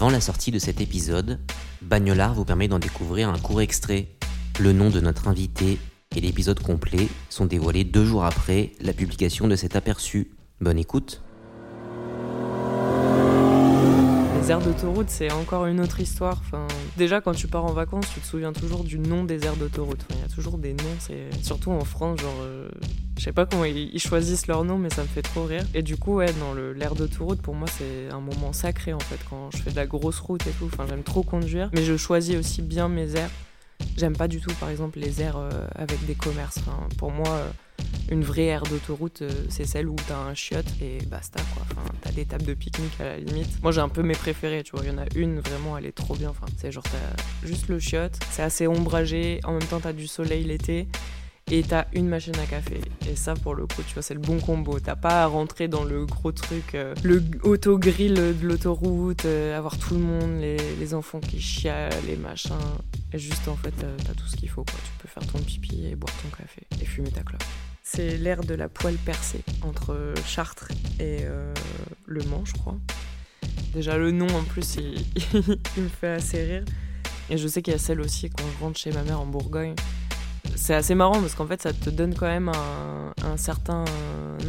Avant la sortie de cet épisode, Bagnolard vous permet d'en découvrir un court extrait. Le nom de notre invité et l'épisode complet sont dévoilés deux jours après la publication de cet aperçu. Bonne écoute. Les aires d'autoroute, c'est encore une autre histoire. Enfin, déjà, quand tu pars en vacances, tu te souviens toujours du nom des aires d'autoroute. Il y a toujours des noms, surtout en France, genre, euh, je sais pas comment ils, choisissent leur nom, mais ça me fait trop rire. Et du coup, ouais, dans l'aire d'autoroute, pour moi, c'est un moment sacré en fait, quand je fais de la grosse route et tout. Enfin, j'aime trop conduire, mais je choisis aussi bien mes aires. J'aime pas du tout, par exemple, les aires euh, avec des commerces. Pour moi, euh, une vraie aire d'autoroute, euh, c'est celle où t'as un chiotte et basta quoi. T'as des tables de pique-nique à la limite. Moi, j'ai un peu mes préférées, tu vois. Il y en a une vraiment, elle est trop bien. Enfin, c'est genre t'as juste le chiotte, c'est assez ombragé. En même temps, t'as du soleil l'été. Et t'as une machine à café. Et ça, pour le coup, tu vois, c'est le bon combo. T'as pas à rentrer dans le gros truc, euh, le auto-grill de l'autoroute, euh, avoir tout le monde, les, enfants qui chialent, les machins. Et juste, en fait, t'as tout ce qu'il faut, quoi. Tu peux faire ton pipi et boire ton café et fumer ta clope. C'est l'ère de la poêle percée entre Chartres et euh, Le Mans, je crois. Déjà, le nom, en plus, il, il me fait assez rire. Et je sais qu'il y a celle aussi quand je rentre chez ma mère en Bourgogne. C'est assez marrant parce qu'en fait, ça te donne quand même un, un certain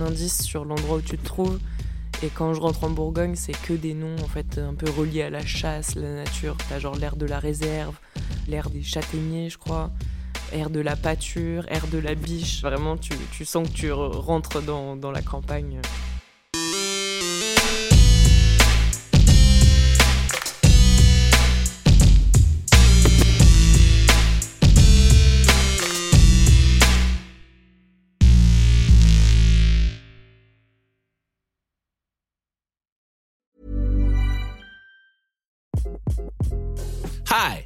indice sur l'endroit où tu te trouves. Et quand je rentre en Bourgogne, c'est que des noms en fait un peu reliés à la chasse, la nature. T'as genre l'air de la réserve, l'air des châtaigniers, je crois, air de la pâture, air de la biche. Vraiment, tu, tu sens que tu re- rentres dans, dans la campagne. Hi,